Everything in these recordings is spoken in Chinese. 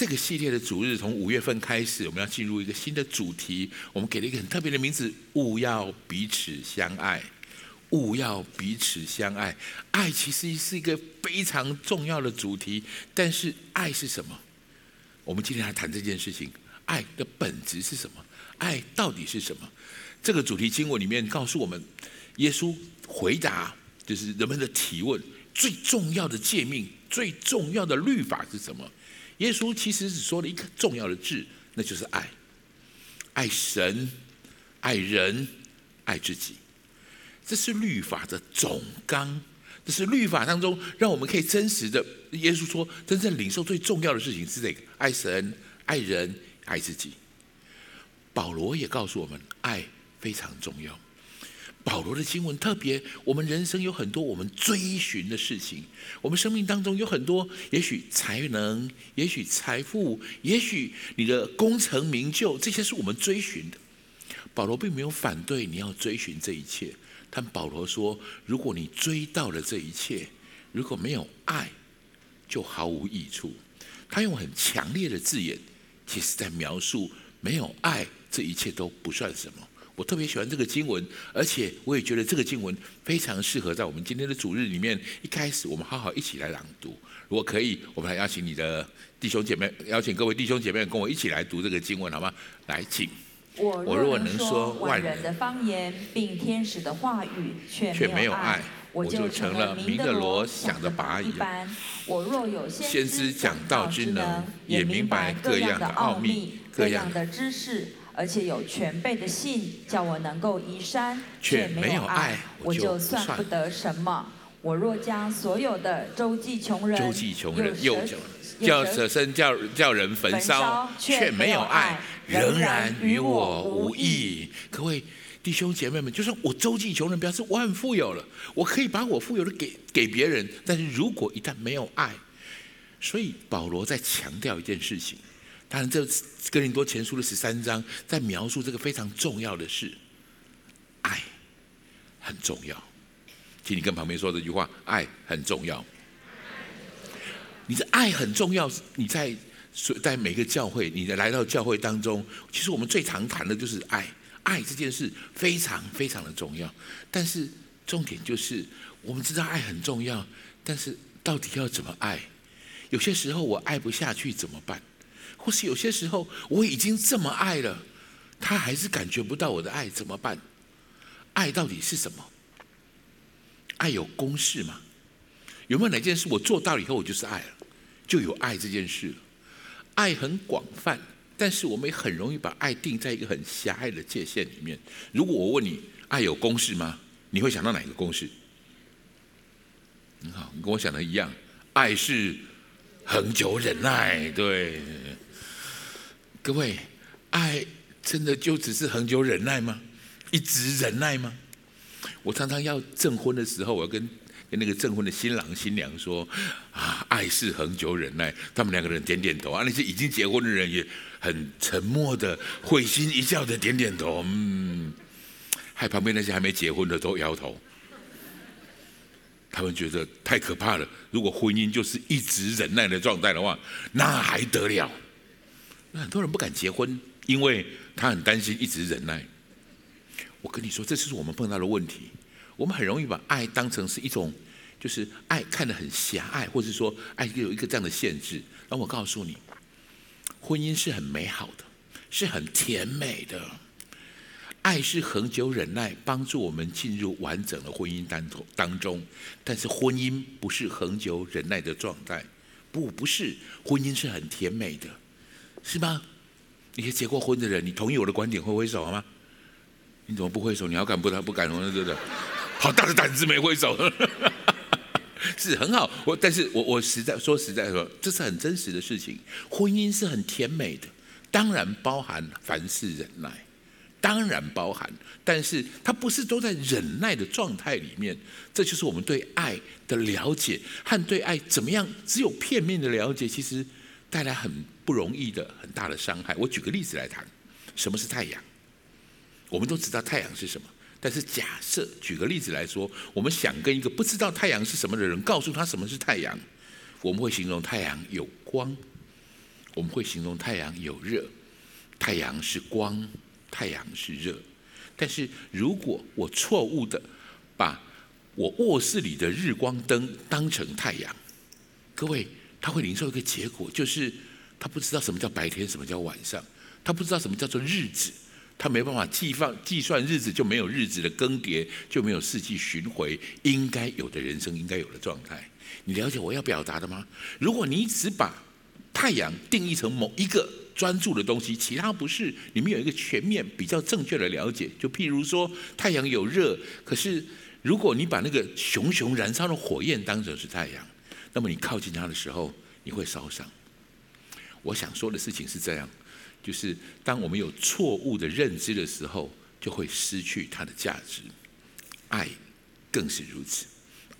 这个系列的主日从五月份开始，我们要进入一个新的主题，我们给了一个很特别的名字：勿要彼此相爱。勿要彼此相爱，爱其实是一个非常重要的主题。但是，爱是什么？我们今天来谈这件事情。爱的本质是什么？爱到底是什么？这个主题经文里面告诉我们，耶稣回答就是人们的提问，最重要的诫命、最重要的律法是什么？耶稣其实只说了一个重要的字，那就是爱。爱神，爱人，爱自己。这是律法的总纲，这是律法当中让我们可以真实的。耶稣说，真正领受最重要的事情是这个：爱神、爱人、爱自己。保罗也告诉我们，爱非常重要。保罗的经文特别，我们人生有很多我们追寻的事情，我们生命当中有很多，也许才能，也许财富，也许你的功成名就，这些是我们追寻的。保罗并没有反对你要追寻这一切。但保罗说：“如果你追到了这一切，如果没有爱，就毫无益处。”他用很强烈的字眼，其实在描述没有爱，这一切都不算什么。我特别喜欢这个经文，而且我也觉得这个经文非常适合在我们今天的主日里面。一开始，我们好好一起来朗读。如果可以，我们来邀请你的弟兄姐妹，邀请各位弟兄姐妹跟我一起来读这个经文，好吗？来，请。我若能说万人的方言，并天使的话语，却没有爱，我就成了鸣的锣，响的拔一般。我若有先知讲道之能，也明白各样的奥秘、各样的知识，而且有全备的信，叫我能够移山，却没有爱，我就算不得什么。我若将所有的周济穷人，周济穷人又叫舍身叫叫人焚烧，却没有爱。仍然与我无异。各位弟兄姐妹们，就是我周济穷人，表示我很富有了，我可以把我富有的给给别人。但是如果一旦没有爱，所以保罗在强调一件事情。当然，这哥林多前书的十三章在描述这个非常重要的事：爱很重要。请你跟旁边说这句话：爱很重要。你的爱很重要，你在。所在每个教会，你来到教会当中，其实我们最常谈的就是爱。爱这件事非常非常的重要，但是重点就是，我们知道爱很重要，但是到底要怎么爱？有些时候我爱不下去怎么办？或是有些时候我已经这么爱了，他还是感觉不到我的爱怎么办？爱到底是什么？爱有公式吗？有没有哪件事我做到了以后，我就是爱了，就有爱这件事了？爱很广泛，但是我们也很容易把爱定在一个很狭隘的界限里面。如果我问你，爱有公式吗？你会想到哪个公式？很好，你跟我想的一样，爱是恒久忍耐。对，各位，爱真的就只是恒久忍耐吗？一直忍耐吗？我常常要证婚的时候，我要跟。跟那个证婚的新郎新娘说：“啊，爱是恒久忍耐。”他们两个人点点头啊。那些已经结婚的人也很沉默的、会心一笑的点点头。嗯，害旁边那些还没结婚的都摇头。他们觉得太可怕了。如果婚姻就是一直忍耐的状态的话，那还得了？很多人不敢结婚，因为他很担心一直忍耐。我跟你说，这就是我们碰到的问题。我们很容易把爱当成是一种，就是爱看得很狭隘，或者说爱有一个这样的限制。那我告诉你，婚姻是很美好的，是很甜美的。爱是恒久忍耐，帮助我们进入完整的婚姻当中当中。但是婚姻不是恒久忍耐的状态，不，不是。婚姻是很甜美的，是吗？那些结过婚的人，你同意我的观点，挥挥手好吗？你怎么不挥手？你要敢不？他不敢，我对不对？好大的胆子没挥手，是很好。我但是我我实在说实在说，这是很真实的事情。婚姻是很甜美的，当然包含凡事忍耐，当然包含，但是它不是都在忍耐的状态里面。这就是我们对爱的了解和对爱怎么样只有片面的了解，其实带来很不容易的很大的伤害。我举个例子来谈，什么是太阳？我们都知道太阳是什么。但是假设举个例子来说，我们想跟一个不知道太阳是什么的人告诉他什么是太阳，我们会形容太阳有光。我们会形容太阳有热，太阳是光，太阳是热。但是如果我错误的把我卧室里的日光灯当成太阳，各位，他会领受一个结果，就是他不知道什么叫白天，什么叫晚上，他不知道什么叫做日子，他没办法计放计算日子，就没有日子的更迭，就没有四季巡回应该有的人生应该有的状态。你了解我要表达的吗？如果你只把太阳定义成某一个专注的东西，其他不是，你们有一个全面比较正确的了解。就譬如说，太阳有热，可是如果你把那个熊熊燃烧的火焰当成是太阳，那么你靠近它的时候，你会烧伤。我想说的事情是这样，就是当我们有错误的认知的时候，就会失去它的价值。爱更是如此，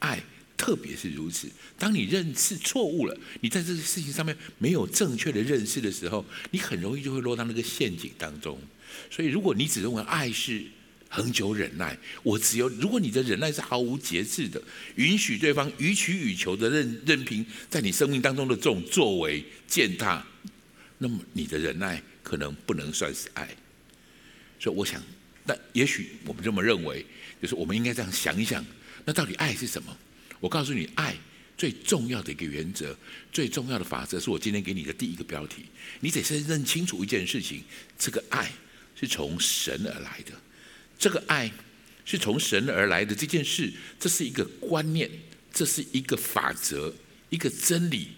爱。特别是如此，当你认识错误了，你在这个事情上面没有正确的认识的时候，你很容易就会落到那个陷阱当中。所以，如果你只认为爱是恒久忍耐，我只有如果你的忍耐是毫无节制的，允许对方予取予求的任任凭在你生命当中的这种作为践踏，那么你的忍耐可能不能算是爱。所以，我想，但也许我们这么认为，就是我们应该这样想一想，那到底爱是什么？我告诉你，爱最重要的一个原则，最重要的法则，是我今天给你的第一个标题。你得先认清楚一件事情：这个爱是从神而来的。这个爱是从神而来的这件事，这是一个观念，这是一个法则，一个真理。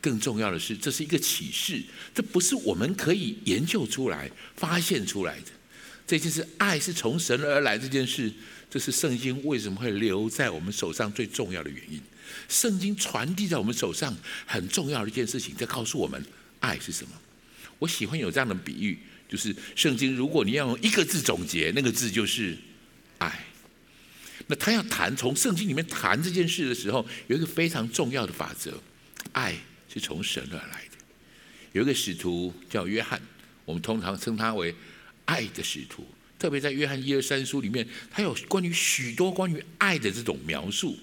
更重要的是，这是一个启示，这不是我们可以研究出来、发现出来的。这件事，爱是从神而来这件事。这是圣经为什么会留在我们手上最重要的原因。圣经传递在我们手上很重要的一件事情，在告诉我们爱是什么。我喜欢有这样的比喻，就是圣经如果你要用一个字总结，那个字就是爱。那他要谈从圣经里面谈这件事的时候，有一个非常重要的法则：爱是从神而来的。有一个使徒叫约翰，我们通常称他为爱的使徒。特别在约翰一二三书里面，他有关于许多关于爱的这种描述，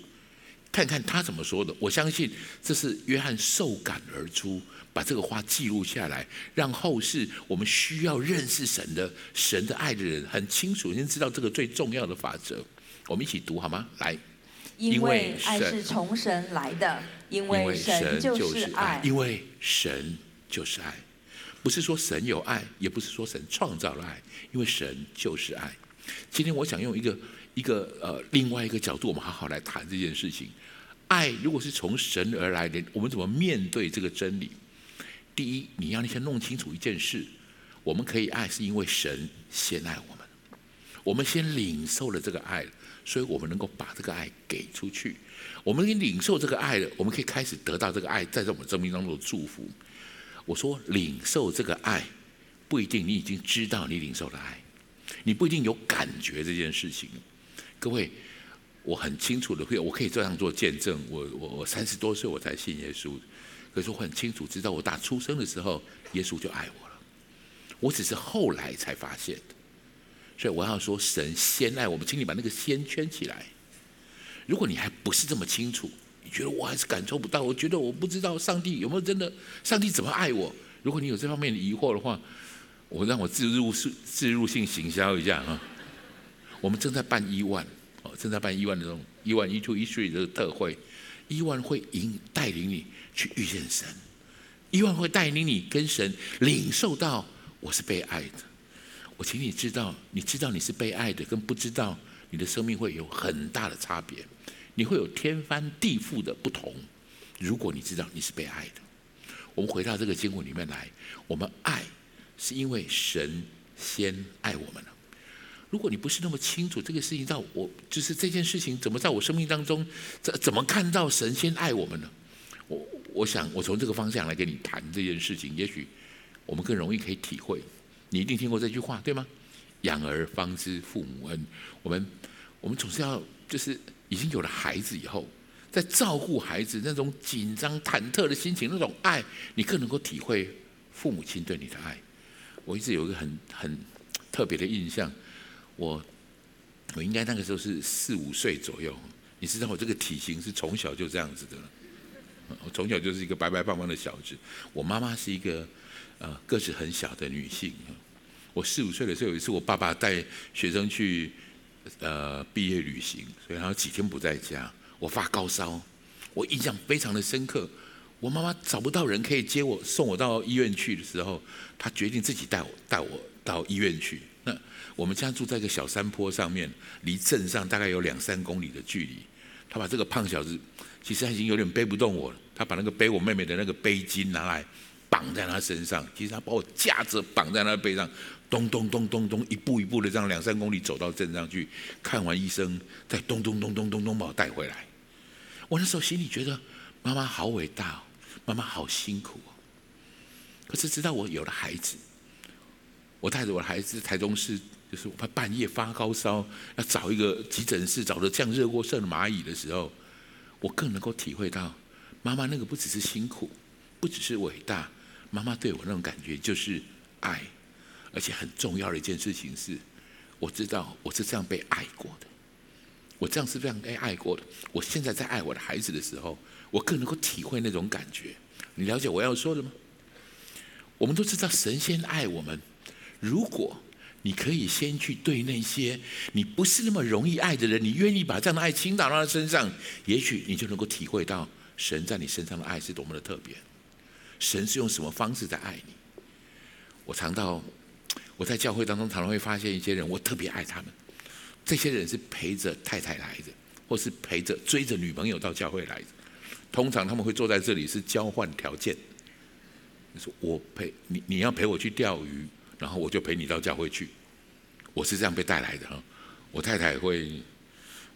看看他怎么说的。我相信这是约翰受感而出，把这个话记录下来，让后世我们需要认识神的神的爱的人很清楚，先知道这个最重要的法则。我们一起读好吗？来，因为爱是从神来的，因为神就是爱，因为神就是爱。不是说神有爱，也不是说神创造了爱，因为神就是爱。今天我想用一个一个呃另外一个角度，我们好好来谈这件事情。爱如果是从神而来的，我们怎么面对这个真理？第一，你要先弄清楚一件事：我们可以爱，是因为神先爱我们，我们先领受了这个爱，所以我们能够把这个爱给出去。我们领受这个爱了，我们可以开始得到这个爱在我们生命当中的祝福。我说领受这个爱，不一定你已经知道你领受的爱，你不一定有感觉这件事情。各位，我很清楚的会，我可以这样做见证。我我我三十多岁我才信耶稣，可是我很清楚知道，我打出生的时候，耶稣就爱我了。我只是后来才发现的。所以我要说，神先爱我们，请你把那个先圈起来。如果你还不是这么清楚。你觉得我还是感受不到？我觉得我不知道上帝有没有真的，上帝怎么爱我？如果你有这方面的疑惑的话，我让我自入是置入性行销一下啊。我们正在办一万哦，正在办一万的这种一万一 two 一 three 的特会，一万会引带领你去遇见神，一万会带领你跟神领受到我是被爱的。我请你知道，你知道你是被爱的，跟不知道你的生命会有很大的差别。你会有天翻地覆的不同。如果你知道你是被爱的，我们回到这个经文里面来，我们爱是因为神先爱我们了。如果你不是那么清楚这个事情，到我就是这件事情怎么在我生命当中，怎怎么看到神先爱我们呢？我想我从这个方向来跟你谈这件事情，也许我们更容易可以体会。你一定听过这句话对吗？养儿方知父母恩。我们我们总是要就是。已经有了孩子以后，在照顾孩子那种紧张忐忑的心情，那种爱，你更能够体会父母亲对你的爱。我一直有一个很很特别的印象，我我应该那个时候是四五岁左右，你知道我这个体型是从小就这样子的，我从小就是一个白白胖胖的小子。我妈妈是一个呃个子很小的女性。我四五岁的时候，有一次我爸爸带学生去呃毕业旅行，所以他几天不在家，我发高烧，我印象非常的深刻。我妈妈找不到人可以接我送我到医院去的时候，她决定自己带我带我到医院去。那我们家住在一个小山坡上面，离镇上大概有两三公里的距离。她把这个胖小子，其实他已经有点背不动我了。他把那个背我妹妹的那个背巾拿来绑在她身上，其实她把我架着绑在她背上，咚咚咚咚咚，一步一步的这样两三公里走到镇上去，看完医生，再咚咚咚咚咚咚把我带回来。我那时候心里觉得妈妈好伟大哦。妈妈好辛苦哦，可是直到我有了孩子，我带着我的孩子在台中市，就是我怕半夜发高烧，要找一个急诊室，找得像热锅上的蚂蚁的时候，我更能够体会到妈妈那个不只是辛苦，不只是伟大，妈妈对我那种感觉就是爱，而且很重要的一件事情是，我知道我是这样被爱过的，我这样是这样被爱过的，我现在在爱我的孩子的时候。我更能够体会那种感觉，你了解我要说的吗？我们都知道神仙爱我们，如果你可以先去对那些你不是那么容易爱的人，你愿意把这样的爱倾倒到他身上，也许你就能够体会到神在你身上的爱是多么的特别。神是用什么方式在爱你？我常到我在教会当中常常会发现一些人，我特别爱他们。这些人是陪着太太来的，或是陪着追着女朋友到教会来的。通常他们会坐在这里是交换条件，你说我陪你，你要陪我去钓鱼，然后我就陪你到教会去。我是这样被带来的。我太太会，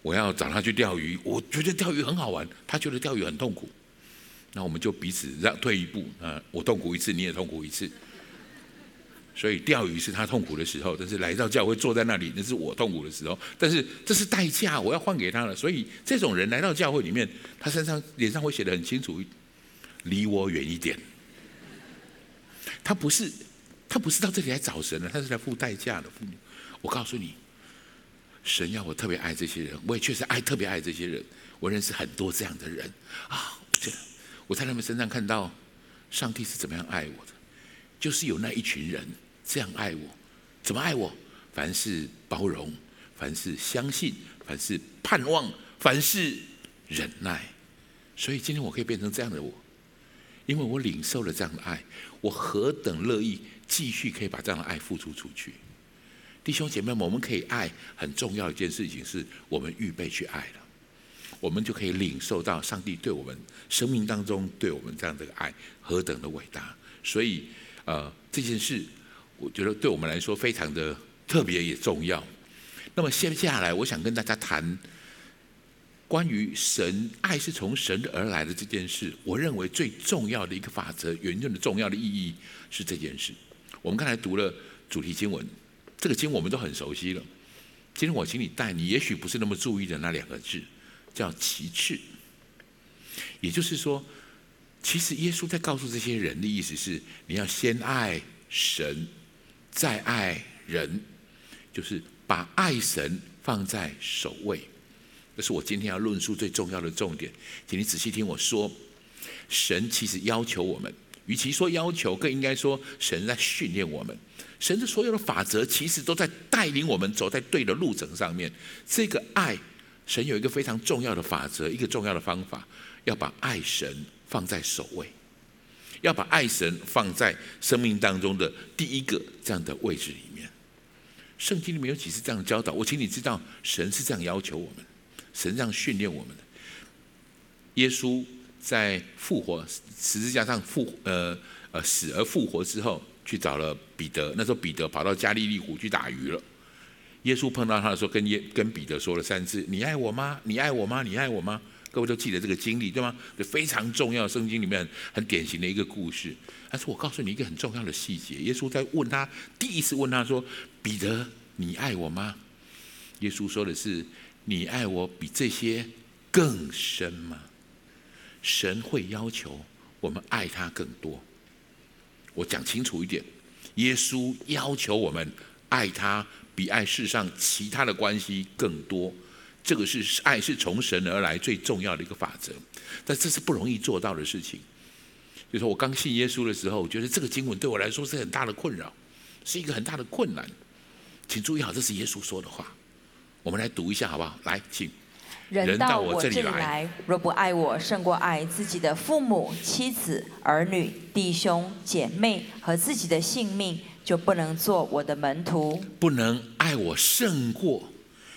我要找她去钓鱼，我觉得钓鱼很好玩，她觉得钓鱼很痛苦，那我们就彼此让退一步啊，我痛苦一次，你也痛苦一次。所以钓鱼是他痛苦的时候，但是来到教会坐在那里，那是我痛苦的时候。但是这是代价，我要换给他了。所以这种人来到教会里面，他身上脸上会写得很清楚：离我远一点。他不是，他不是到这里来找神的，他是来付代价的。我告诉你，神要我特别爱这些人，我也确实爱特别爱这些人。我认识很多这样的人啊，我我在他们身上看到上帝是怎么样爱我的。就是有那一群人这样爱我，怎么爱我？凡是包容，凡是相信，凡是盼望，凡是忍耐。所以今天我可以变成这样的我，因为我领受了这样的爱，我何等乐意继续可以把这样的爱付出出去。弟兄姐妹们，我们可以爱，很重要一件事情是我们预备去爱了，我们就可以领受到上帝对我们生命当中对我们这样的爱何等的伟大。所以。呃，这件事，我觉得对我们来说非常的特别也重要。那么接下来，我想跟大家谈关于神爱是从神而来的这件事。我认为最重要的一个法则，原本的重要的意义是这件事。我们刚才读了主题经文，这个经文我们都很熟悉了。今天我请你带你，也许不是那么注意的那两个字，叫其次。也就是说。其实耶稣在告诉这些人的意思是：你要先爱神，再爱人，就是把爱神放在首位。这是我今天要论述最重要的重点。请你仔细听我说，神其实要求我们，与其说要求，更应该说神在训练我们。神的所有的法则，其实都在带领我们走在对的路程上面。这个爱，神有一个非常重要的法则，一个重要的方法，要把爱神。放在首位，要把爱神放在生命当中的第一个这样的位置里面。圣经里面有几次这样教导我，请你知道，神是这样要求我们，神这样训练我们的。耶稣在复活十字架上复呃呃死而复活之后，去找了彼得。那时候彼得跑到加利利湖去打鱼了。耶稣碰到他的时候，跟耶跟彼得说了三次：“你爱我吗？你爱我吗？你爱我吗？”各位都记得这个经历对吗？就非常重要，圣经里面很典型的一个故事。但是我告诉你一个很重要的细节：耶稣在问他，第一次问他说：“彼得，你爱我吗？”耶稣说的是：“你爱我比这些更深吗？”神会要求我们爱他更多。我讲清楚一点：耶稣要求我们爱他比爱世上其他的关系更多。这个是爱是从神而来最重要的一个法则，但这是不容易做到的事情，就说我刚信耶稣的时候，我觉得这个经文对我来说是很大的困扰，是一个很大的困难。请注意好，这是耶稣说的话。我们来读一下好不好？来，请。人到我这里来，若不爱我胜过爱自己的父母、妻子、儿女、弟兄、姐妹和自己的性命，就不能做我的门徒。不能爱我胜过，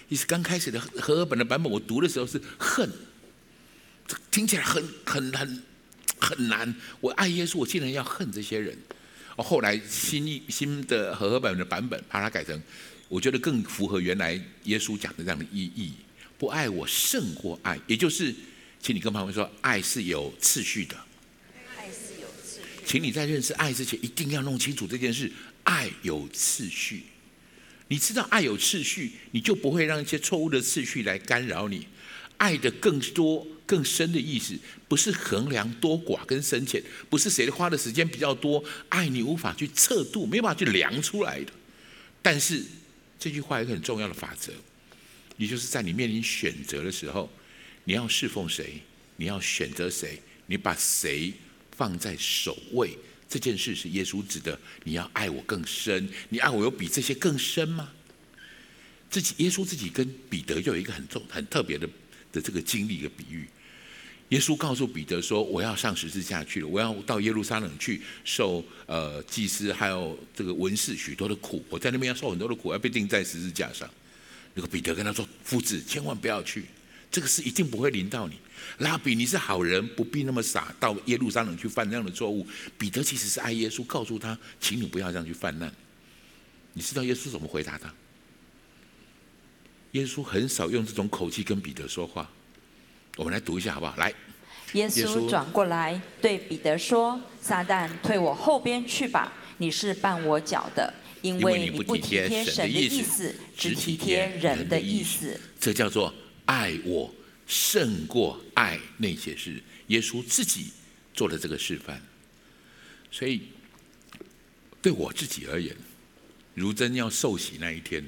意思刚开始的和合本的版本，我读的时候是恨，这听起来很很很很难。我爱耶稣，我竟然要恨这些人。哦，后来新一新的和合本的版本，把它改成。我觉得更符合原来耶稣讲的这样的意义。不爱我胜过爱，也就是，请你跟旁边说，爱是有次序的。爱是有次序。请你在认识爱之前，一定要弄清楚这件事。爱有次序，你知道爱有次序，你就不会让一些错误的次序来干扰你。爱的更多、更深的意思，不是衡量多寡跟深浅，不是谁花的时间比较多。爱你无法去测度，没办法去量出来的。但是。这句话有一个很重要的法则，也就是在你面临选择的时候，你要侍奉谁，你要选择谁，你把谁放在首位，这件事是耶稣指的。你要爱我更深，你爱我有比这些更深吗？自己耶稣自己跟彼得就有一个很重、很特别的的这个经历的比喻。耶稣告诉彼得说：“我要上十字架去了，我要到耶路撒冷去受呃祭司还有这个文士许多的苦。我在那边要受很多的苦，要被钉在十字架上。”那个彼得跟他说：“夫子，千万不要去，这个事一定不会临到你。拉比，你是好人，不必那么傻，到耶路撒冷去犯这样的错误。”彼得其实是爱耶稣，告诉他：“请你不要这样去犯难。”你知道耶稣怎么回答他？耶稣很少用这种口气跟彼得说话。我们来读一下好不好？来，耶稣转过来对彼得说：“撒旦，退我后边去吧！你是绊我脚的，因为你不体贴神的意思，只体贴人的意思。”这叫做爱我胜过爱那些事。耶稣自己做了这个示范，所以对我自己而言，如真要受洗那一天，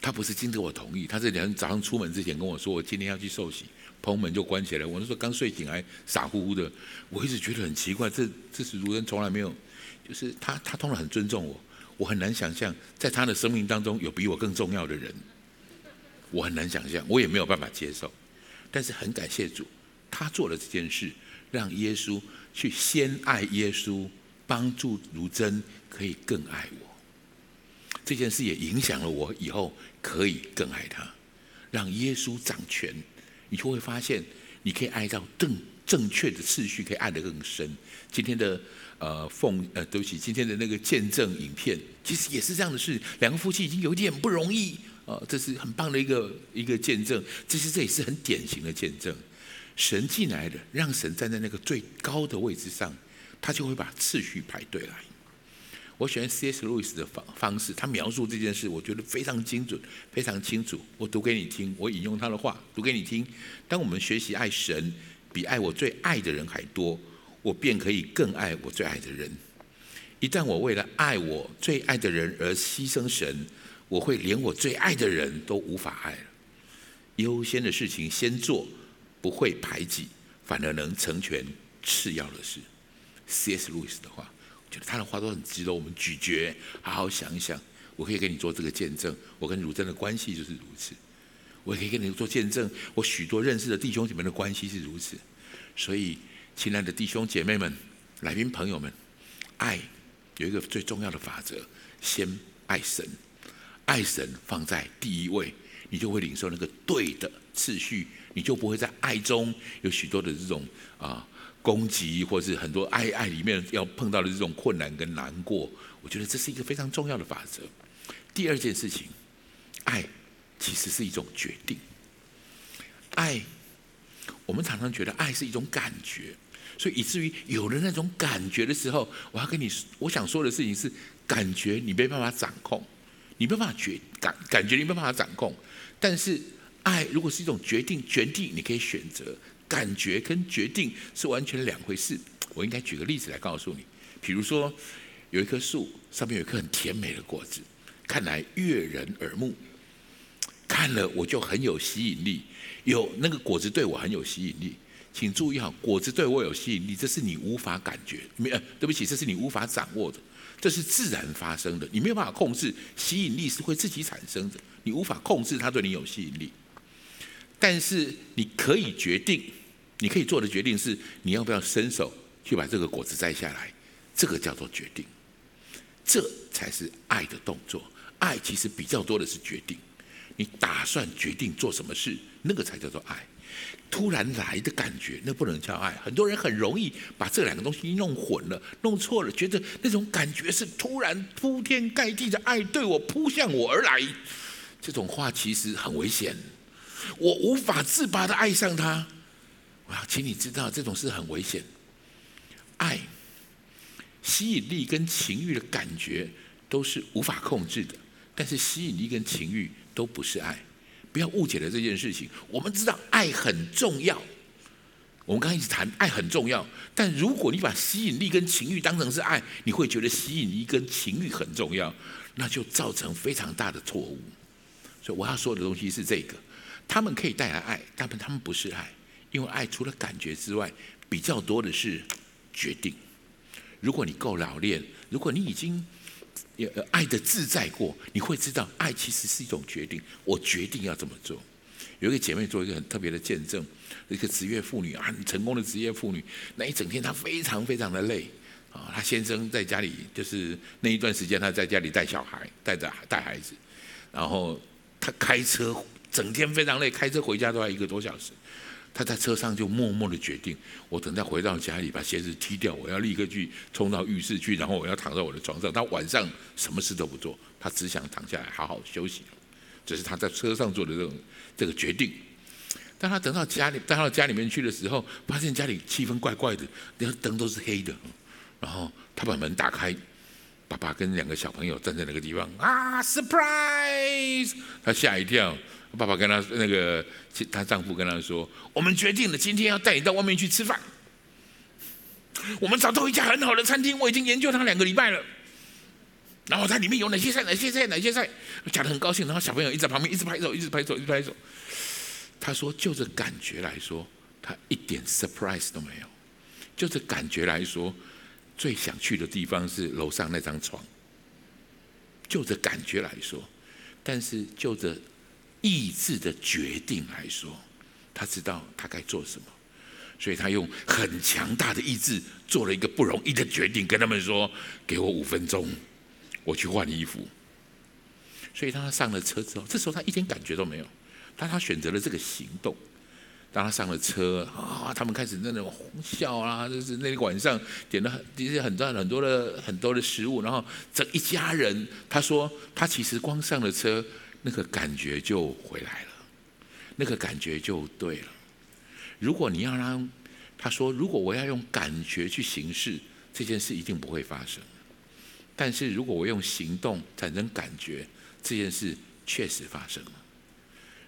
他不是经得我同意，他是两天早上出门之前跟我说：“我今天要去受洗。”棚门就关起来。我那时候刚睡醒，还傻乎乎的。我一直觉得很奇怪，这这是如人从来没有，就是他他通常很尊重我。我很难想象，在他的生命当中有比我更重要的人。我很难想象，我也没有办法接受。但是很感谢主，他做了这件事，让耶稣去先爱耶稣，帮助如真可以更爱我。这件事也影响了我以后可以更爱他，让耶稣掌权。你就会发现，你可以爱到更正确的次序，可以爱得更深。今天的呃奉呃，对不起，今天的那个见证影片，其实也是这样的事。两个夫妻已经有点不容易、呃，这是很棒的一个一个见证。其实这也是很典型的见证。神进来的，让神站在那个最高的位置上，他就会把次序排对来。我喜欢 C.S. 路易斯的方方式，他描述这件事，我觉得非常精准，非常清楚。我读给你听，我引用他的话读给你听。当我们学习爱神，比爱我最爱的人还多，我便可以更爱我最爱的人。一旦我为了爱我最爱的人而牺牲神，我会连我最爱的人都无法爱了。优先的事情先做，不会排挤，反而能成全次要的事。C.S. 路易斯的话。我觉得他的话都很值得我们咀嚼，好好想一想。我可以给你做这个见证，我跟汝真的关系就是如此。我也可以跟你做见证，我许多认识的弟兄姐妹的关系是如此。所以，亲爱的弟兄姐妹们、来宾朋友们，爱有一个最重要的法则：先爱神，爱神放在第一位，你就会领受那个对的次序，你就不会在爱中有许多的这种啊。攻击，或是很多爱爱里面要碰到的这种困难跟难过，我觉得这是一个非常重要的法则。第二件事情，爱其实是一种决定。爱，我们常常觉得爱是一种感觉，所以以至于有了那种感觉的时候，我要跟你，我想说的事情是，感觉你没办法掌控，你没办法决感感觉你没办法掌控，但是爱如果是一种决定，决定你可以选择。感觉跟决定是完全两回事。我应该举个例子来告诉你，比如说有一棵树，上面有一颗很甜美的果子，看来悦人耳目，看了我就很有吸引力，有那个果子对我很有吸引力。请注意哈，果子对我有吸引力，这是你无法感觉，没呃，对不起，这是你无法掌握的，这是自然发生的，你没有办法控制，吸引力是会自己产生的，你无法控制它对你有吸引力，但是你可以决定，你可以做的决定是你要不要伸手去把这个果子摘下来，这个叫做决定，这才是爱的动作，爱其实比较多的是决定，你打算决定做什么事，那个才叫做爱。突然来的感觉，那不能叫爱。很多人很容易把这两个东西弄混了、弄错了，觉得那种感觉是突然铺天盖地的爱对我扑向我而来。这种话其实很危险，我无法自拔的爱上他。我要，请你知道，这种事很危险。爱、吸引力跟情欲的感觉都是无法控制的，但是吸引力跟情欲都不是爱。不要误解了这件事情。我们知道爱很重要，我们刚一直谈爱很重要。但如果你把吸引力跟情欲当成是爱，你会觉得吸引力跟情欲很重要，那就造成非常大的错误。所以我要说的东西是这个：他们可以带来爱，但他们不是爱，因为爱除了感觉之外，比较多的是决定。如果你够老练，如果你已经。也爱的自在过，你会知道爱其实是一种决定。我决定要这么做。有一个姐妹做一个很特别的见证，一个职业妇女啊，很成功的职业妇女。那一整天她非常非常的累啊，她先生在家里，就是那一段时间她在家里带小孩，带着带孩子，然后她开车整天非常累，开车回家都要一个多小时。他在车上就默默的决定，我等他回到家里把鞋子踢掉，我要立刻去冲到浴室去，然后我要躺在我的床上。他晚上什么事都不做，他只想躺下来好好休息。这是他在车上做的这种这个决定。当他等到家里，带到家里面去的时候，发现家里气氛怪怪的，连灯都是黑的。然后他把门打开，爸爸跟两个小朋友站在那个地方啊，surprise！他吓一跳。爸爸跟他那个，她丈夫跟他说：“我们决定了，今天要带你到外面去吃饭。我们找到一家很好的餐厅，我已经研究它两个礼拜了。然后它里面有哪些菜，哪些菜，哪些菜，讲得很高兴。然后小朋友一直在旁边一直拍手，一直拍手，一直拍手。他说，就这感觉来说，他一点 surprise 都没有。就这感觉来说，最想去的地方是楼上那张床。就这感觉来说，但是就这。”意志的决定来说，他知道他该做什么，所以他用很强大的意志做了一个不容易的决定，跟他们说：“给我五分钟，我去换衣服。”所以当他上了车之后，这时候他一点感觉都没有，但他选择了这个行动。当他上了车啊，他们开始那种笑啊，就是那个晚上点了很一些很多很多的很多的食物，然后这一家人，他说他其实光上了车。那个感觉就回来了，那个感觉就对了。如果你要让他说，如果我要用感觉去行事，这件事一定不会发生。但是如果我用行动产生感觉，这件事确实发生了。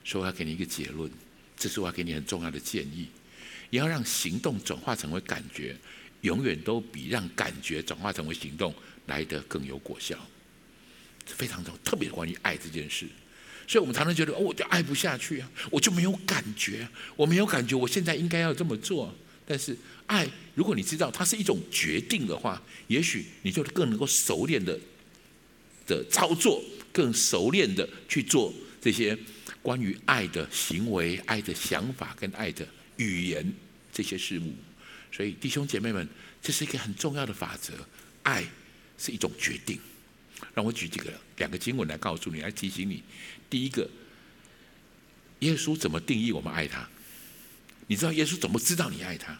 所以我要给你一个结论，这是我要给你很重要的建议：也要让行动转化成为感觉，永远都比让感觉转化成为行动来得更有果效。非常重，特别关于爱这件事。所以，我们常常觉得，哦，我就爱不下去啊，我就没有感觉，我没有感觉，我现在应该要这么做。但是，爱，如果你知道它是一种决定的话，也许你就更能够熟练的的操作，更熟练的去做这些关于爱的行为、爱的想法跟爱的语言这些事物。所以，弟兄姐妹们，这是一个很重要的法则，爱是一种决定。让我举几个两个经文来告诉你，来提醒你。第一个，耶稣怎么定义我们爱他？你知道耶稣怎么知道你爱他？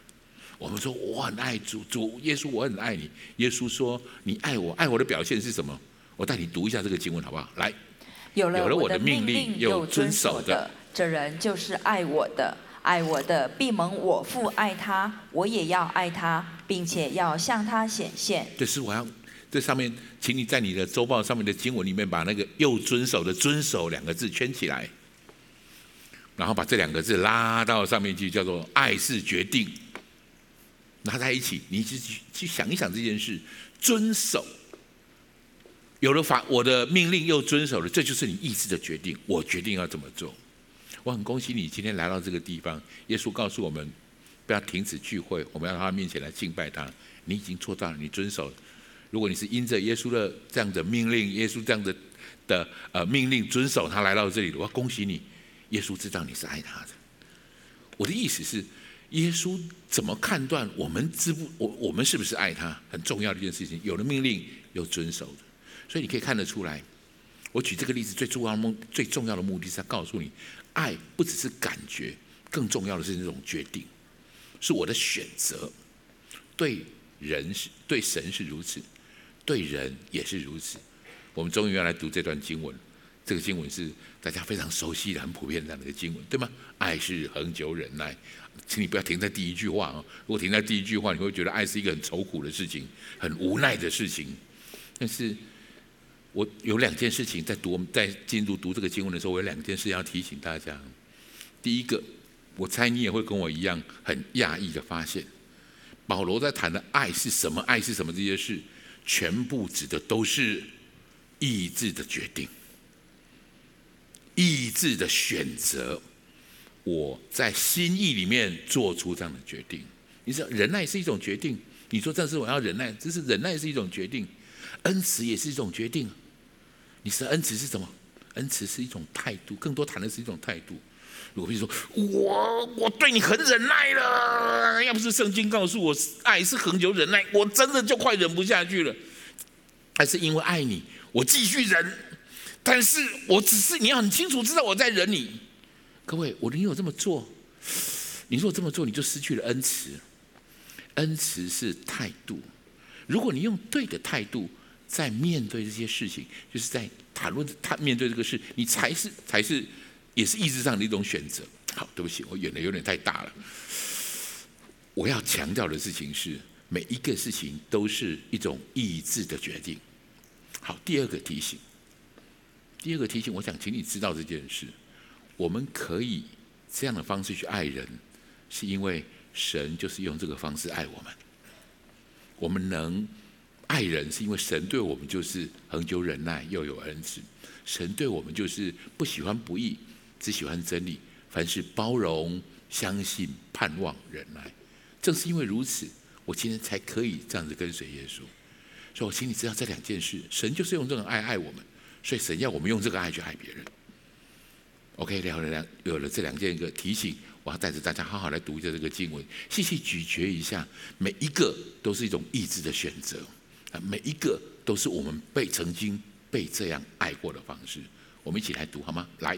我们说我很爱主，主耶稣我很爱你。耶稣说你爱我，爱我的表现是什么？我带你读一下这个经文好不好？来，有了我的命令有遵守的，这人就是爱我的。爱我的必蒙我父爱他，我也要爱他，并且要向他显现。这是我要。这上面，请你在你的周报上面的经文里面，把那个“又遵守”的“遵守”两个字圈起来，然后把这两个字拉到上面去，叫做“爱是决定”。拿在一起，你去去想一想这件事，遵守。有了法，我的命令又遵守了，这就是你意志的决定。我决定要怎么做。我很恭喜你今天来到这个地方。耶稣告诉我们，不要停止聚会，我们要到他面前来敬拜他。你已经做到了，你遵守。如果你是因着耶稣的这样的命令，耶稣这样的的呃命令遵守，他来到这里，我要恭喜你。耶稣知道你是爱他的。我的意思是，耶稣怎么判断我们知不我我们是不是爱他？很重要的一件事情，有了命令又遵守的，所以你可以看得出来。我举这个例子最重要的目最重要的目的是要告诉你，爱不只是感觉，更重要的是那种决定，是我的选择。对人是对神是如此。对人也是如此。我们终于要来读这段经文。这个经文是大家非常熟悉的、很普遍的这样的一个经文，对吗？爱是恒久忍耐，请你不要停在第一句话哦。如果停在第一句话，你会觉得爱是一个很愁苦的事情，很无奈的事情。但是我有两件事情在读，在进入读这个经文的时候，我有两件事要提醒大家。第一个，我猜你也会跟我一样很讶异的发现，保罗在谈的爱是什么？爱是什么？这些事。全部指的都是意志的决定，意志的选择。我在心意里面做出这样的决定。你知道，忍耐是一种决定。你说这是我要忍耐，这是忍耐是一种决定。恩慈也是一种决定。你说恩慈是什么？恩慈是一种态度，更多谈的是一种态度。如果比如说，我我对你很忍耐了，要不是圣经告诉我爱是恒久忍耐，我真的就快忍不下去了。还是因为爱你，我继续忍。但是我只是你要很清楚知道我在忍你。各位，我宁有这么做，你如果这么做，你就失去了恩慈。恩慈是态度，如果你用对的态度在面对这些事情，就是在谈论他面对这个事，你才是才是。也是意志上的一种选择。好，对不起，我演的有点太大了。我要强调的事情是，每一个事情都是一种意志的决定。好，第二个提醒，第二个提醒，我想请你知道这件事：我们可以这样的方式去爱人，是因为神就是用这个方式爱我们。我们能爱人，是因为神对我们就是恒久忍耐，又有恩慈。神对我们就是不喜欢不义。只喜欢真理，凡事包容、相信、盼望、忍耐。正是因为如此，我今天才可以这样子跟随耶稣。所以我请你知道这两件事：神就是用这种爱爱我们，所以神要我们用这个爱去爱别人。OK，了了了，有了这两件一个提醒，我要带着大家好好来读一下这个经文，细细咀嚼一下，每一个都是一种意志的选择啊，每一个都是我们被曾经被这样爱过的方式。我们一起来读好吗？来。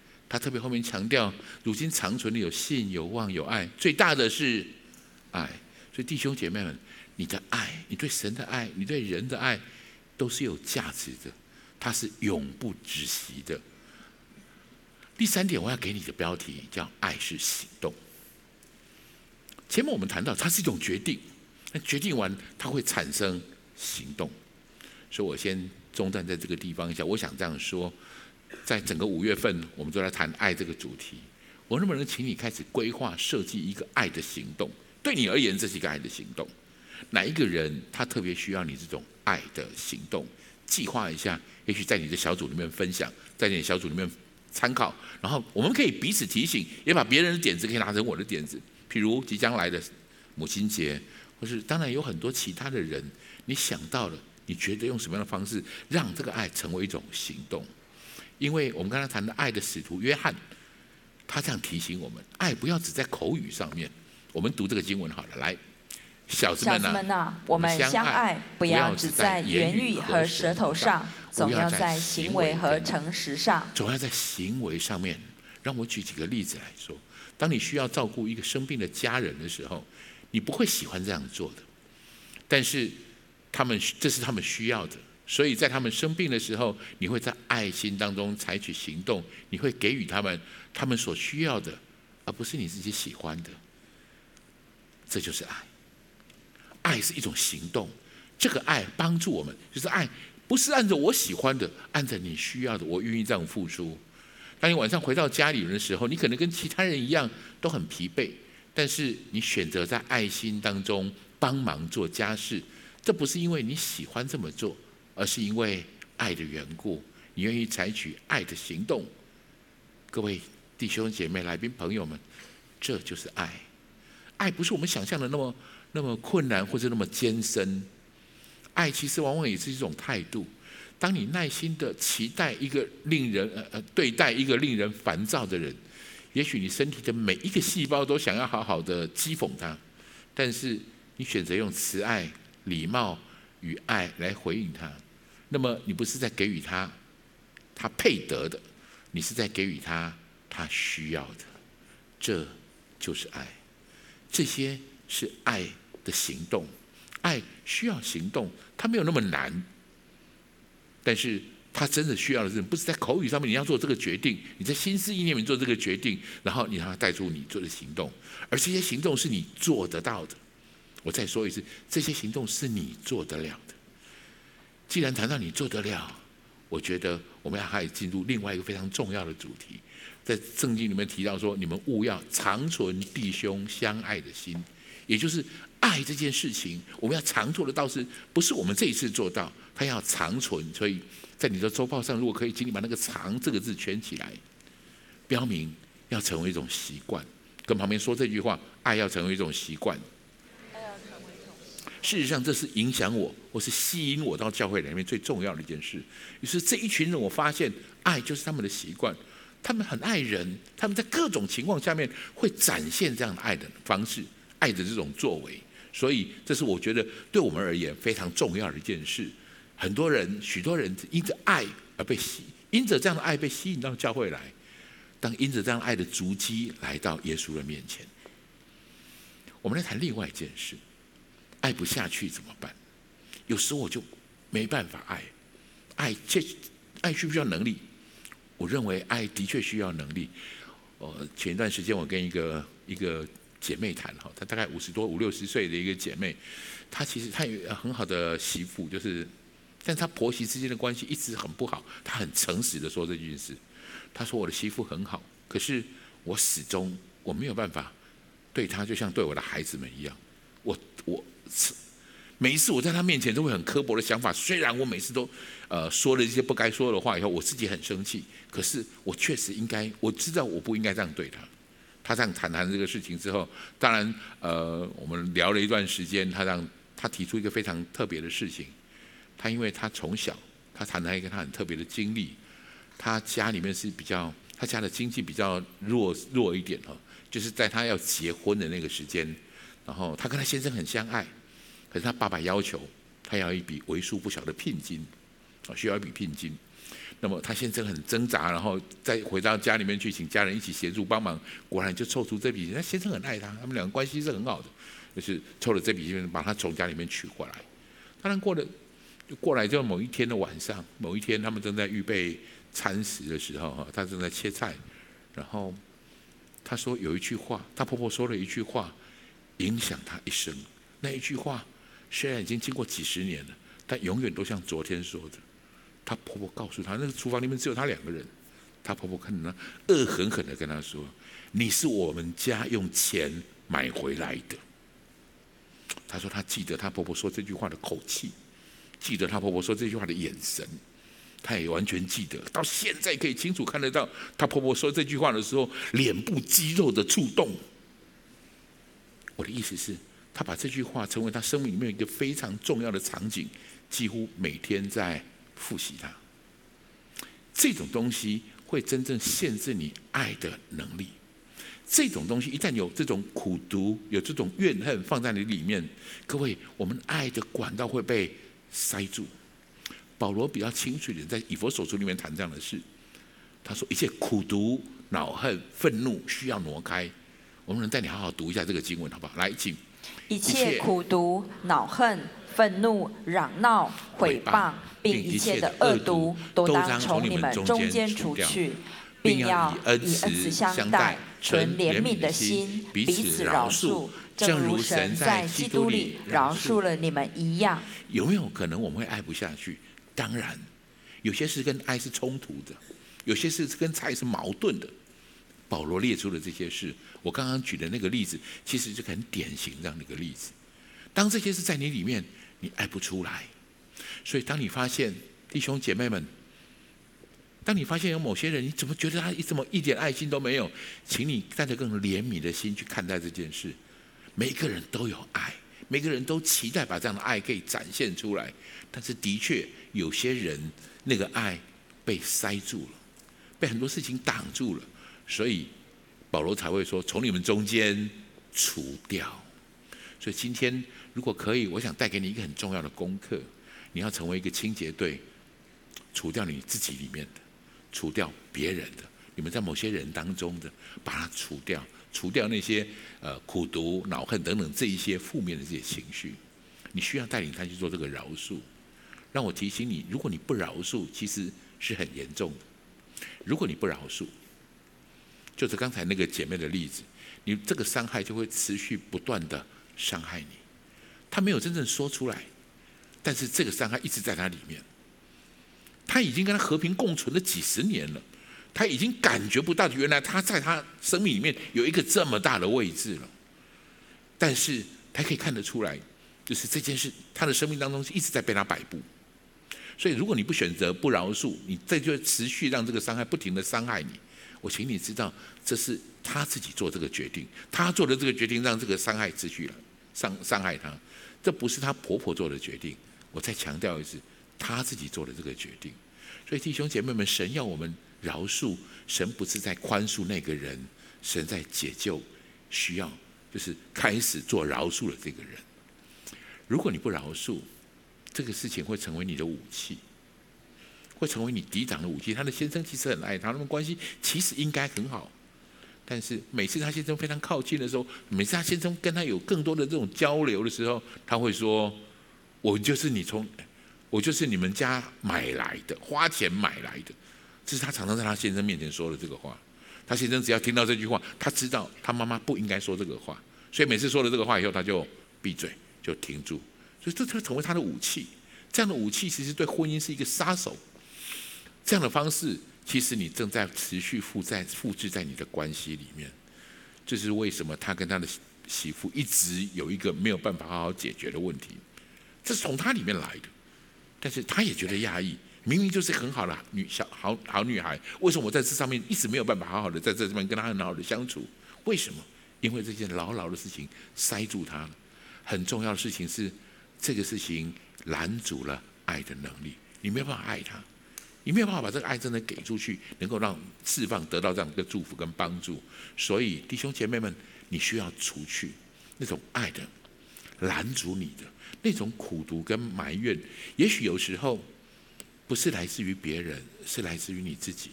他特别后面强调，如今长存的有信、有望、有爱，最大的是爱。所以弟兄姐妹们，你的爱，你对神的爱，你对人的爱，都是有价值的，它是永不止息的。第三点，我要给你的标题叫“爱是行动”。前面我们谈到，它是一种决定，那决定完，它会产生行动。所以我先中断在这个地方一下，我想这样说。在整个五月份，我们都在谈爱这个主题。我能不能请你开始规划设计一个爱的行动？对你而言，这是一个爱的行动。哪一个人他特别需要你这种爱的行动？计划一下，也许在你的小组里面分享，在你的小组里面参考。然后我们可以彼此提醒，也把别人的点子可以拿成我的点子。譬如即将来的母亲节，或是当然有很多其他的人，你想到了，你觉得用什么样的方式让这个爱成为一种行动？因为我们刚才谈的爱的使徒约翰，他这样提醒我们：爱不要只在口语上面。我们读这个经文好了，来，小子们呐、啊，我们相爱不要只在言语和舌头上，总要在行为和诚实上。总要在行为上面。让我举几个例子来说：当你需要照顾一个生病的家人的时候，你不会喜欢这样做的，但是他们这是他们需要的。所以在他们生病的时候，你会在爱心当中采取行动，你会给予他们他们所需要的，而不是你自己喜欢的。这就是爱。爱是一种行动，这个爱帮助我们，就是爱不是按照我喜欢的，按照你需要的，我愿意这样付出。当你晚上回到家里人的时候，你可能跟其他人一样都很疲惫，但是你选择在爱心当中帮忙做家事，这不是因为你喜欢这么做，而是因为爱的缘故，你愿意采取爱的行动。各位弟兄姐妹、来宾朋友们，这就是爱。爱不是我们想象的那么那么困难或者那么艰深，爱其实往往也是一种态度。当你耐心的期待一个令人呃呃对待一个令人烦躁的人，也许你身体的每一个细胞都想要好好的讥讽他，但是你选择用慈爱、礼貌与爱来回应他，那么你不是在给予他他配得的，你是在给予他他需要的，这就是爱。这些是爱的行动，爱需要行动，它没有那么难。但是他真的需要的是，不是在口语上面你要做这个决定，你在心思意念里面做这个决定，然后你让他带出你做的行动，而这些行动是你做得到的。我再说一次，这些行动是你做得了的。既然谈到你做得了，我觉得我们要开始进入另外一个非常重要的主题，在圣经里面提到说，你们务要长存弟兄相爱的心，也就是爱这件事情，我们要常做的到是不是我们这一次做到？他要长存，所以在你的周报上，如果可以，请你把那个“长”这个字圈起来，标明要成为一种习惯。跟旁边说这句话：“爱要成为一种习惯。”事实上，这是影响我，或是吸引我到教会里面最重要的一件事。于是这一群人，我发现爱就是他们的习惯，他们很爱人，他们在各种情况下面会展现这样的爱的方式，爱的这种作为。所以，这是我觉得对我们而言非常重要的一件事。很多人，许多人因着爱而被吸，因着这样的爱被吸引到教会来，当因着这样爱的足迹来到耶稣的面前。我们来谈另外一件事：爱不下去怎么办？有时候我就没办法爱，爱这爱需不需要能力？我认为爱的确需要能力。呃，前一段时间我跟一个一个姐妹谈哈，她大概五十多五六十岁的一个姐妹，她其实她有很好的媳妇，就是。但她婆媳之间的关系一直很不好，她很诚实的说这件事。她说我的媳妇很好，可是我始终我没有办法对她就像对我的孩子们一样。我我次每一次我在他面前都会很刻薄的想法，虽然我每次都呃说了一些不该说的话以后，我自己很生气，可是我确实应该我知道我不应该这样对他。他这样谈谈这个事情之后，当然呃我们聊了一段时间，他让他提出一个非常特别的事情。他因为他从小，他谈谈一个他很特别的经历，他家里面是比较，他家的经济比较弱弱一点哈，就是在他要结婚的那个时间，然后他跟他先生很相爱，可是他爸爸要求他要一笔为数不小的聘金，啊，需要一笔聘金，那么他先生很挣扎，然后再回到家里面去请家人一起协助帮忙，果然就凑出这笔钱，他先生很爱他，他们两个关系是很好的，就是凑了这笔钱把他从家里面娶回来，当然过了。过来就某一天的晚上，某一天他们正在预备餐食的时候，哈，他正在切菜，然后他说有一句话，他婆婆说了一句话，影响他一生。那一句话虽然已经经过几十年了，但永远都像昨天说的。她婆婆告诉她，那个厨房里面只有她两个人。她婆婆看着她，恶狠狠地跟她说：“你是我们家用钱买回来的。”她说她记得她婆婆说这句话的口气。记得她婆婆说这句话的眼神，她也完全记得，到现在可以清楚看得到她婆婆说这句话的时候脸部肌肉的触动。我的意思是，他把这句话成为他生命里面一个非常重要的场景，几乎每天在复习它。这种东西会真正限制你爱的能力。这种东西一旦有这种苦毒、有这种怨恨放在你里面，各位，我们爱的管道会被。塞住。保罗比较清楚的，在以弗所书里面谈这样的事。他说：“一切苦毒、恼恨、愤怒，需要挪开。”我们能带你好好读一下这个经文，好不好？来，请。一切苦毒、恼恨、愤怒、嚷闹、毁谤，并一切的恶毒，都当从你们中间除去，并要以恩慈相待。存怜悯的心，彼此饶恕，正如神在基督里饶恕了你们一样。有没有可能我们会爱不下去？当然，有些事跟爱是冲突的，有些事跟爱是矛盾的。保罗列出的这些事，我刚刚举的那个例子，其实就很典型这样的一个例子。当这些事在你里面，你爱不出来。所以，当你发现弟兄姐妹们，当你发现有某些人，你怎么觉得他怎么一点爱心都没有？请你带着更怜悯的心去看待这件事。每个人都有爱，每个人都期待把这样的爱可以展现出来。但是，的确有些人那个爱被塞住了，被很多事情挡住了。所以保罗才会说：“从你们中间除掉。”所以今天如果可以，我想带给你一个很重要的功课：你要成为一个清洁队，除掉你自己里面的，除掉别人的，你们在某些人当中的，把它除掉，除掉那些呃苦毒、恼恨等等这一些负面的这些情绪。你需要带领他去做这个饶恕。让我提醒你，如果你不饶恕，其实是很严重的。如果你不饶恕，就是刚才那个姐妹的例子，你这个伤害就会持续不断的伤害你。他没有真正说出来，但是这个伤害一直在他里面。他已经跟他和平共存了几十年了，他已经感觉不到原来他在他生命里面有一个这么大的位置了。但是他可以看得出来，就是这件事他的生命当中一直在被他摆布。所以如果你不选择不饶恕，你这就持续让这个伤害不停的伤害你。我请你知道，这是他自己做这个决定，他做的这个决定让这个伤害持续了，伤伤害他，这不是他婆婆做的决定。我再强调一次，他自己做的这个决定。所以弟兄姐妹们，神要我们饶恕，神不是在宽恕那个人，神在解救需要就是开始做饶恕的这个人。如果你不饶恕，这个事情会成为你的武器。会成为你抵挡的武器。他的先生其实很爱他，他们关系其实应该很好。但是每次他先生非常靠近的时候，每次他先生跟他有更多的这种交流的时候，他会说：“我就是你从，我就是你们家买来的，花钱买来的。”这是他常常在他先生面前说的这个话。他先生只要听到这句话，他知道他妈妈不应该说这个话，所以每次说了这个话以后，他就闭嘴，就停住。所以这就成为他的武器。这样的武器其实对婚姻是一个杀手。这样的方式，其实你正在持续复在复制在你的关系里面。这是为什么他跟他的媳妇一直有一个没有办法好好解决的问题。这是从他里面来的，但是他也觉得压抑。明明就是很好的女小好好女孩，为什么我在这上面一直没有办法好好的在这上面跟他很好的相处？为什么？因为这件牢牢的事情塞住他了。很重要的事情是，这个事情拦阻了爱的能力，你没有办法爱他。你没有办法把这个爱真的给出去，能够让释放得到这样一个祝福跟帮助。所以弟兄姐妹们，你需要除去那种爱的拦阻你的那种苦读跟埋怨。也许有时候不是来自于别人，是来自于你自己。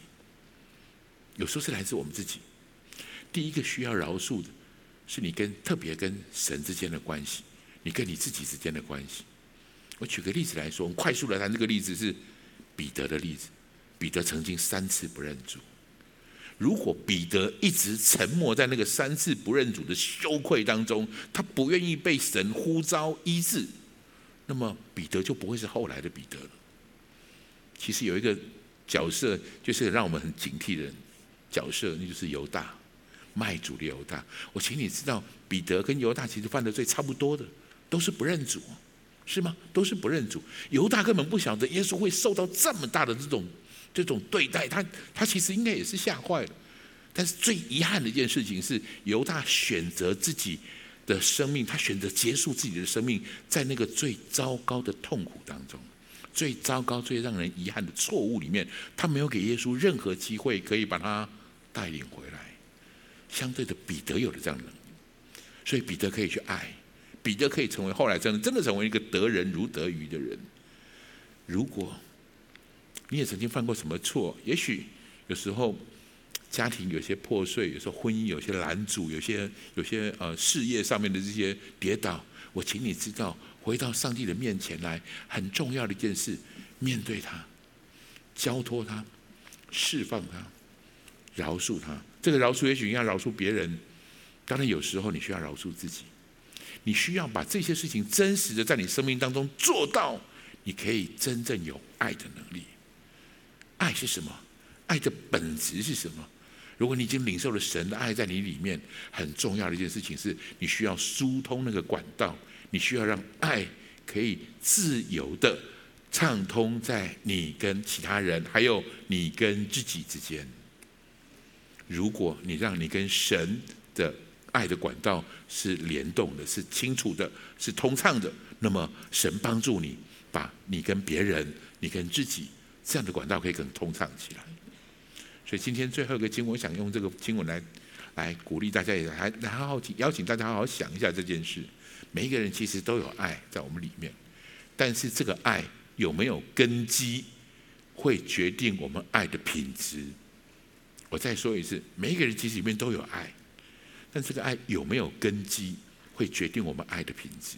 有时候是来自我们自己。第一个需要饶恕的，是你跟特别跟神之间的关系，你跟你自己之间的关系。我举个例子来说，我们快速的谈这个例子是。彼得的例子，彼得曾经三次不认主。如果彼得一直沉默在那个三次不认主的羞愧当中，他不愿意被神呼召医治，那么彼得就不会是后来的彼得了。其实有一个角色，就是让我们很警惕的人角色，那就是犹大，卖主的犹大。我请你知道，彼得跟犹大其实犯的罪差不多的，都是不认主。是吗？都是不认主。犹大根本不晓得耶稣会受到这么大的这种这种对待，他他其实应该也是吓坏了。但是最遗憾的一件事情是，犹大选择自己的生命，他选择结束自己的生命，在那个最糟糕的痛苦当中，最糟糕、最让人遗憾的错误里面，他没有给耶稣任何机会可以把他带领回来。相对的，彼得有了这样的能力，所以彼得可以去爱。彼得可以成为后来真的真的成为一个得人如得鱼的人。如果你也曾经犯过什么错，也许有时候家庭有些破碎，有时候婚姻有些拦阻，有些有些呃事业上面的这些跌倒，我请你知道，回到上帝的面前来，很重要的一件事，面对他，交托他，释放他，饶恕他。这个饶恕也许你要饶恕别人，当然有时候你需要饶恕自己。你需要把这些事情真实的在你生命当中做到，你可以真正有爱的能力。爱是什么？爱的本质是什么？如果你已经领受了神的爱在你里面，很重要的一件事情是你需要疏通那个管道，你需要让爱可以自由的畅通在你跟其他人，还有你跟自己之间。如果你让你跟神的爱的管道是联动的，是清楚的，是通畅的，那么神帮助你，把你跟别人、你跟自己这样的管道可以更通畅起来。所以今天最后一个经文，我想用这个经文来来鼓励大家，也还来好好邀请大家好好想一下这件事。每一个人其实都有爱在我们里面，但是这个爱有没有根基，会决定我们爱的品质。我再说一次，每一个人其实里面都有爱，但这个爱有没有根基，会决定我们爱的品质。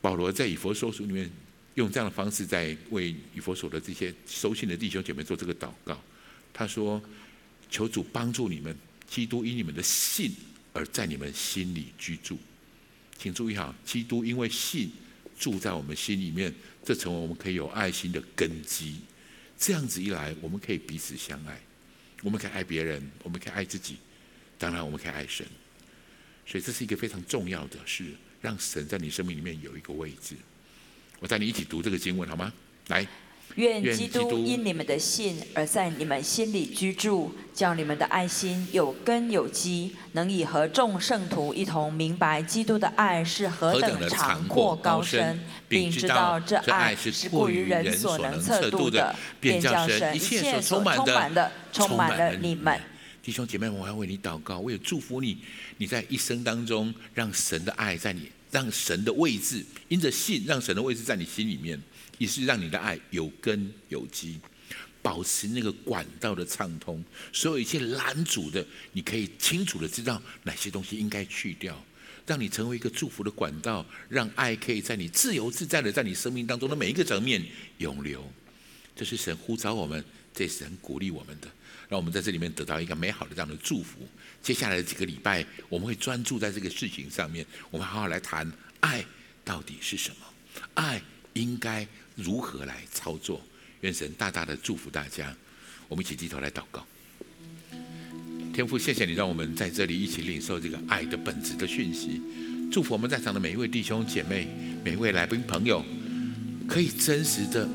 保罗在以弗所书里面用这样的方式，在为以弗所的这些收信的弟兄姐妹做这个祷告。他说：“求主帮助你们，基督因你们的信而在你们心里居住。”请注意哈，基督因为信住在我们心里面，这成为我们可以有爱心的根基。这样子一来，我们可以彼此相爱，我们可以爱别人，我们可以爱自己，当然我们可以爱神。所以这是一个非常重要的事，让神在你生命里面有一个位置。我带你一起读这个经文好吗？来。愿基督因你们的信而在你们心里居住，叫你们的爱心有根有基，能以和众圣徒一同明白基督的爱是何等长阔高深，并知道这爱是过于人所能测度的，便叫神一切所充满的充满了你们。弟兄姐妹，我要为你祷告，我也祝福你，你在一生当中让神的爱在你，让神的位置因着信，让神的位置在你心里面。也是让你的爱有根有基，保持那个管道的畅通。所有一切拦阻的，你可以清楚的知道哪些东西应该去掉，让你成为一个祝福的管道，让爱可以在你自由自在的在你生命当中的每一个层面永留。这是神呼召我们，这是神鼓励我们的，让我们在这里面得到一个美好的这样的祝福。接下来的几个礼拜，我们会专注在这个事情上面，我们好好来谈爱到底是什么，爱应该。如何来操作？愿神大大的祝福大家。我们一起低头来祷告。天父，谢谢你让我们在这里一起领受这个爱的本质的讯息。祝福我们在场的每一位弟兄姐妹、每一位来宾朋友，可以真实的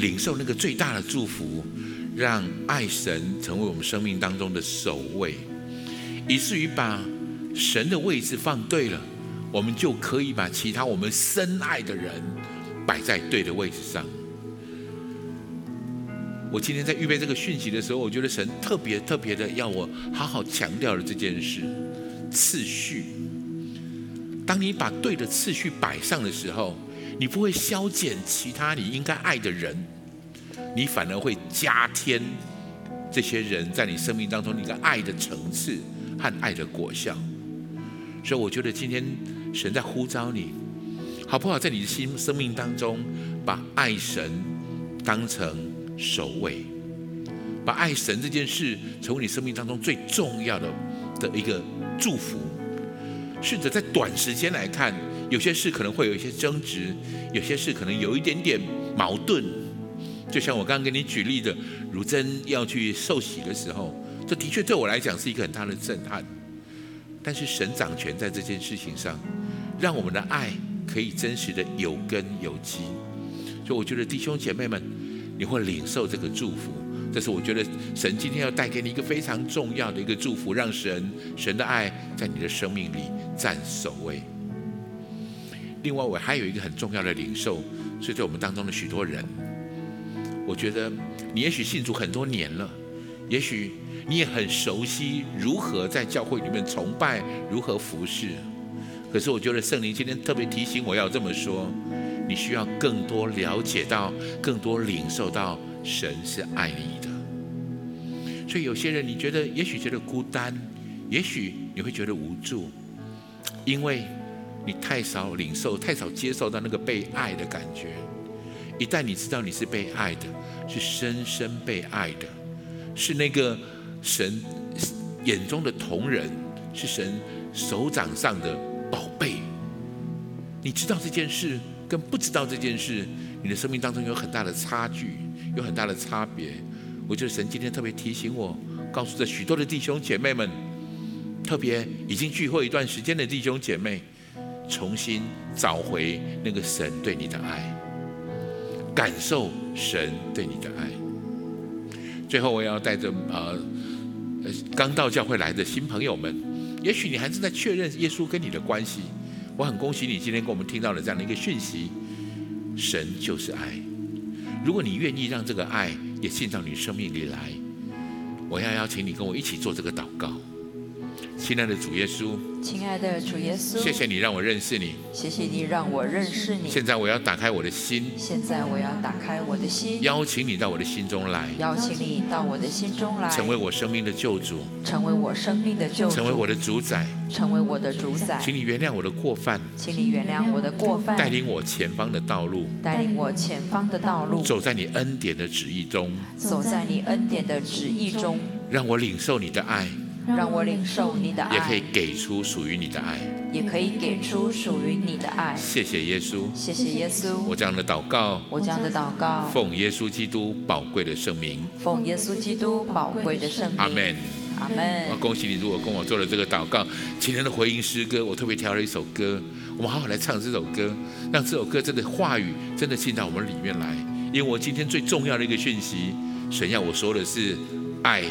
领受那个最大的祝福，让爱神成为我们生命当中的首位，以至于把神的位置放对了，我们就可以把其他我们深爱的人。摆在对的位置上。我今天在预备这个讯息的时候，我觉得神特别特别的要我好好强调了这件事：次序。当你把对的次序摆上的时候，你不会消减其他你应该爱的人，你反而会加添这些人在你生命当中你的爱的层次和爱的果效。所以，我觉得今天神在呼召你。好不好？在你的心生命当中，把爱神当成首位，把爱神这件事成为你生命当中最重要的的一个祝福。试着在短时间来看，有些事可能会有一些争执，有些事可能有一点点矛盾。就像我刚刚给你举例的，如真要去受洗的时候，这的确对我来讲是一个很大的震撼。但是神掌权在这件事情上，让我们的爱。可以真实的有根有基，所以我觉得弟兄姐妹们，你会领受这个祝福。这是我觉得神今天要带给你一个非常重要的一个祝福，让神神的爱在你的生命里占首位。另外，我还有一个很重要的领受，所以在我们当中的许多人，我觉得你也许信主很多年了，也许你也很熟悉如何在教会里面崇拜，如何服侍。可是我觉得圣灵今天特别提醒我要这么说，你需要更多了解到，更多领受到神是爱你的。所以有些人你觉得也许觉得孤单，也许你会觉得无助，因为你太少领受，太少接受到那个被爱的感觉。一旦你知道你是被爱的，是深深被爱的，是那个神眼中的瞳人，是神手掌上的宝贝。你知道这件事，跟不知道这件事，你的生命当中有很大的差距，有很大的差别。我觉得神今天特别提醒我，告诉这许多的弟兄姐妹们，特别已经聚会一段时间的弟兄姐妹，重新找回那个神对你的爱，感受神对你的爱。最后，我要带着呃刚到教会来的新朋友们，也许你还是在确认耶稣跟你的关系。我很恭喜你今天跟我们听到了这样的一个讯息：神就是爱。如果你愿意让这个爱也进到你生命里来，我要邀请你跟我一起做这个祷告。亲爱的主耶稣，亲爱的主耶稣，谢谢你让我认识你，谢谢你让我认识你。现在我要打开我的心，现在我要打开我的心，邀请你到我的心中来，邀请你到我的心中来，成为我生命的救主，成为我生命的救主，成为我的主宰，成为我的主宰。请你原谅我的过犯，请你原谅我的过犯，带领我前方的道路，带领我前方的道路，走在你恩典的旨意中，走在你恩典的旨意中，让我领受你的爱。让我领受你的爱，也可以给出属于你的爱，也可以给出属于你的爱。谢谢耶稣，谢谢耶稣。我这样的祷告，我这样的祷告，奉耶稣基督宝贵的圣名，奉耶稣基督宝贵的圣名。阿门，阿门。我恭喜你，如果跟我做了这个祷告，今天的回应诗歌，我特别挑了一首歌，我们好好来唱这首歌，让这首歌真的话语真的进到我们里面来。因为我今天最重要的一个讯息，神要我说的是，爱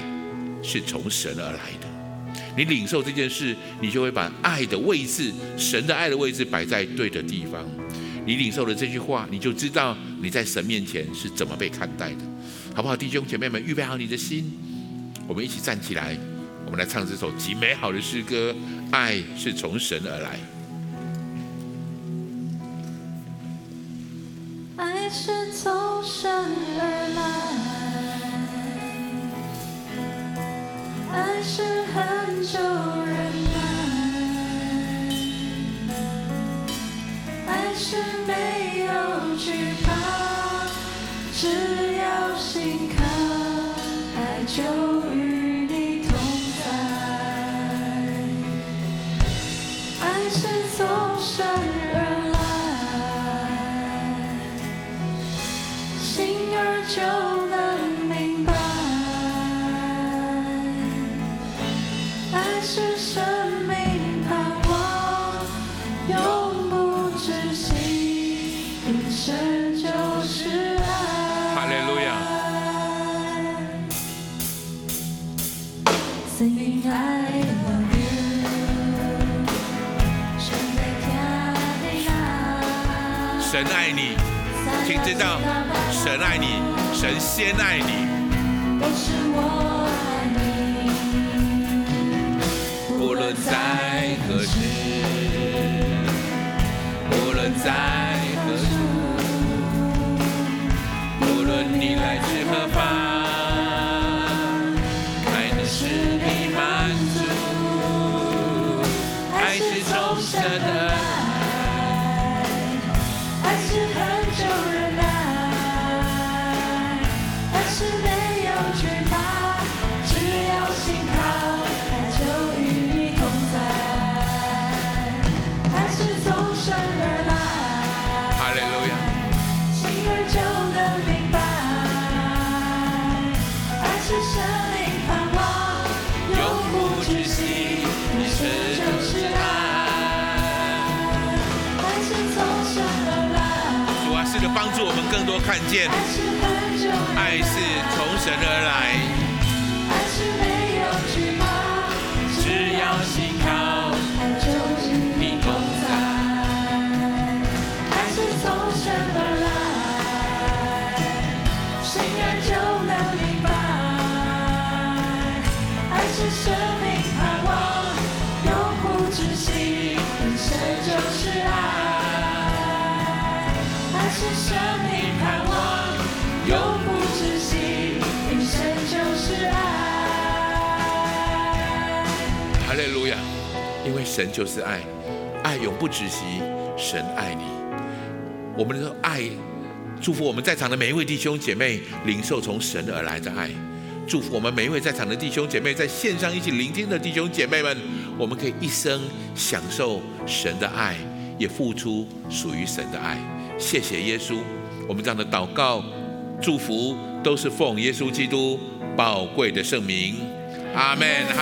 是从神而来的。你领受这件事，你就会把爱的位置，神的爱的位置摆在对的地方。你领受了这句话，你就知道你在神面前是怎么被看待的，好不好？弟兄姐妹们，预备好你的心，我们一起站起来，我们来唱这首极美好的诗歌。爱是从神而来，爱是从神而来。只知道，神爱你，神先爱你。无论在何时，无论在见，爱是从神而来，神就是爱，爱永不止息，神爱你。我们的爱，祝福我们在场的每一位弟兄姐妹，领受从神而来的爱。祝福我们每一位在场的弟兄姐妹，在线上一起聆听的弟兄姐妹们，我们可以一生享受神的爱，也付出属于神的爱。谢谢耶稣，我们这样的祷告、祝福都是奉耶稣基督宝贵的圣名，阿门。